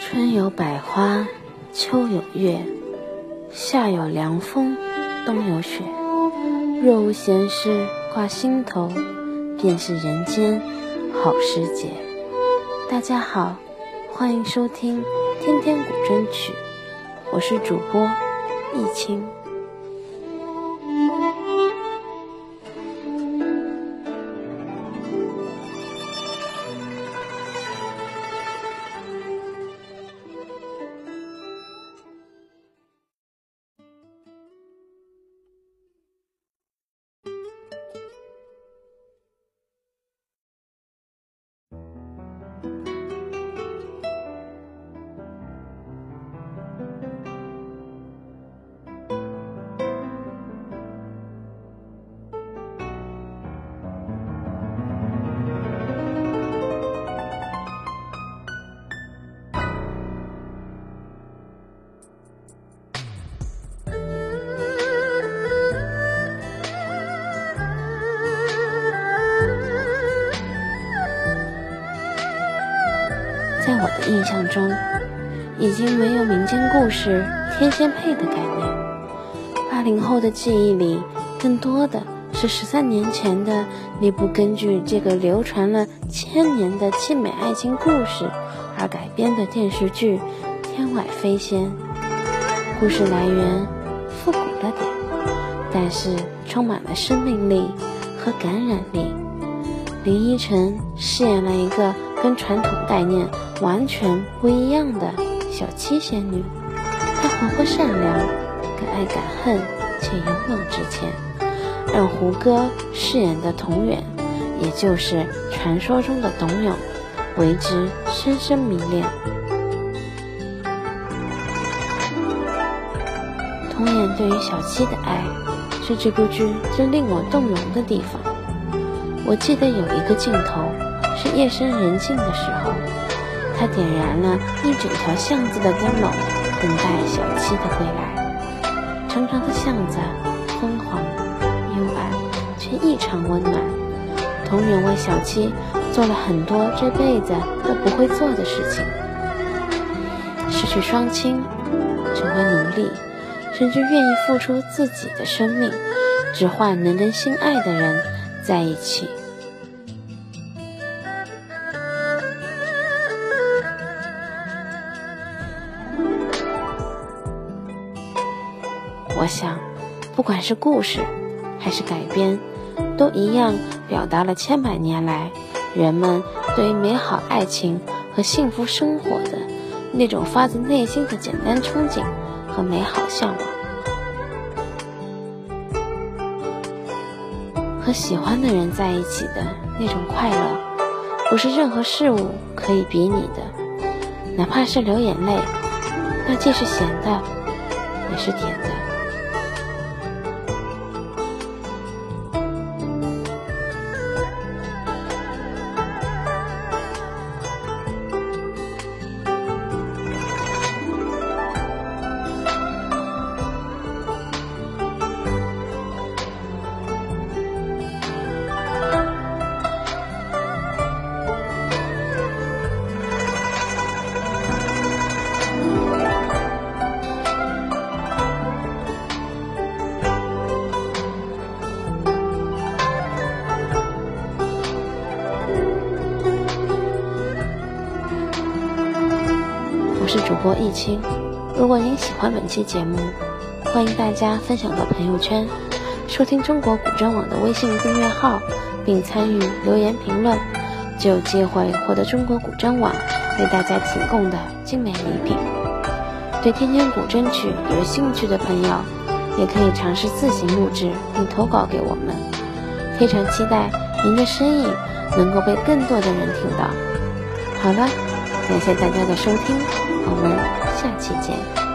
春有百花秋有月夏有凉风冬有雪。若无闲事挂心头便是人间好时节。大家好欢迎收听天天古筝曲》，我是主播易清。我的印象中，已经没有民间故事天仙配的概念。八零后的记忆里，更多的是十三年前的那部根据这个流传了千年的凄美爱情故事而改编的电视剧《天外飞仙》。故事来源复古了点，但是充满了生命力和感染力。林依晨饰演了一个跟传统概念完全不一样的小七仙女，她活泼善良，敢爱敢恨且勇往直前，让胡歌饰演的童远，也就是传说中的董永，为之深深迷恋。童远对于小七的爱，是这部剧最令我动容的地方。我记得有一个镜头是夜深人静的时候，他点燃了一整条巷子的灯笼，等待小七的归来。长长的巷子，昏黄、幽暗，却异常温暖。童远为小七做了很多这辈子都不会做的事情：失去双亲，成为奴隶，甚至愿意付出自己的生命，只换能跟心爱的人在一起。我想，不管是故事还是改编，都一样表达了千百年来人们对于美好爱情和幸福生活的那种发自内心的简单憧憬和美好向往。和喜欢的人在一起的那种快乐，不是任何事物可以比拟的。哪怕是流眼泪，那既是咸的，也是甜的。我是主播易清，如果您喜欢本期节目，欢迎大家分享到朋友圈，收听中国古筝网的微信订阅号，并参与留言评论，就有机会获得中国古筝网为大家提供的精美礼品。对天天古筝曲有兴趣的朋友，也可以尝试自行录制并投稿给我们，非常期待您的声音能够被更多的人听到。好了，感谢大家的收听。我们下期见。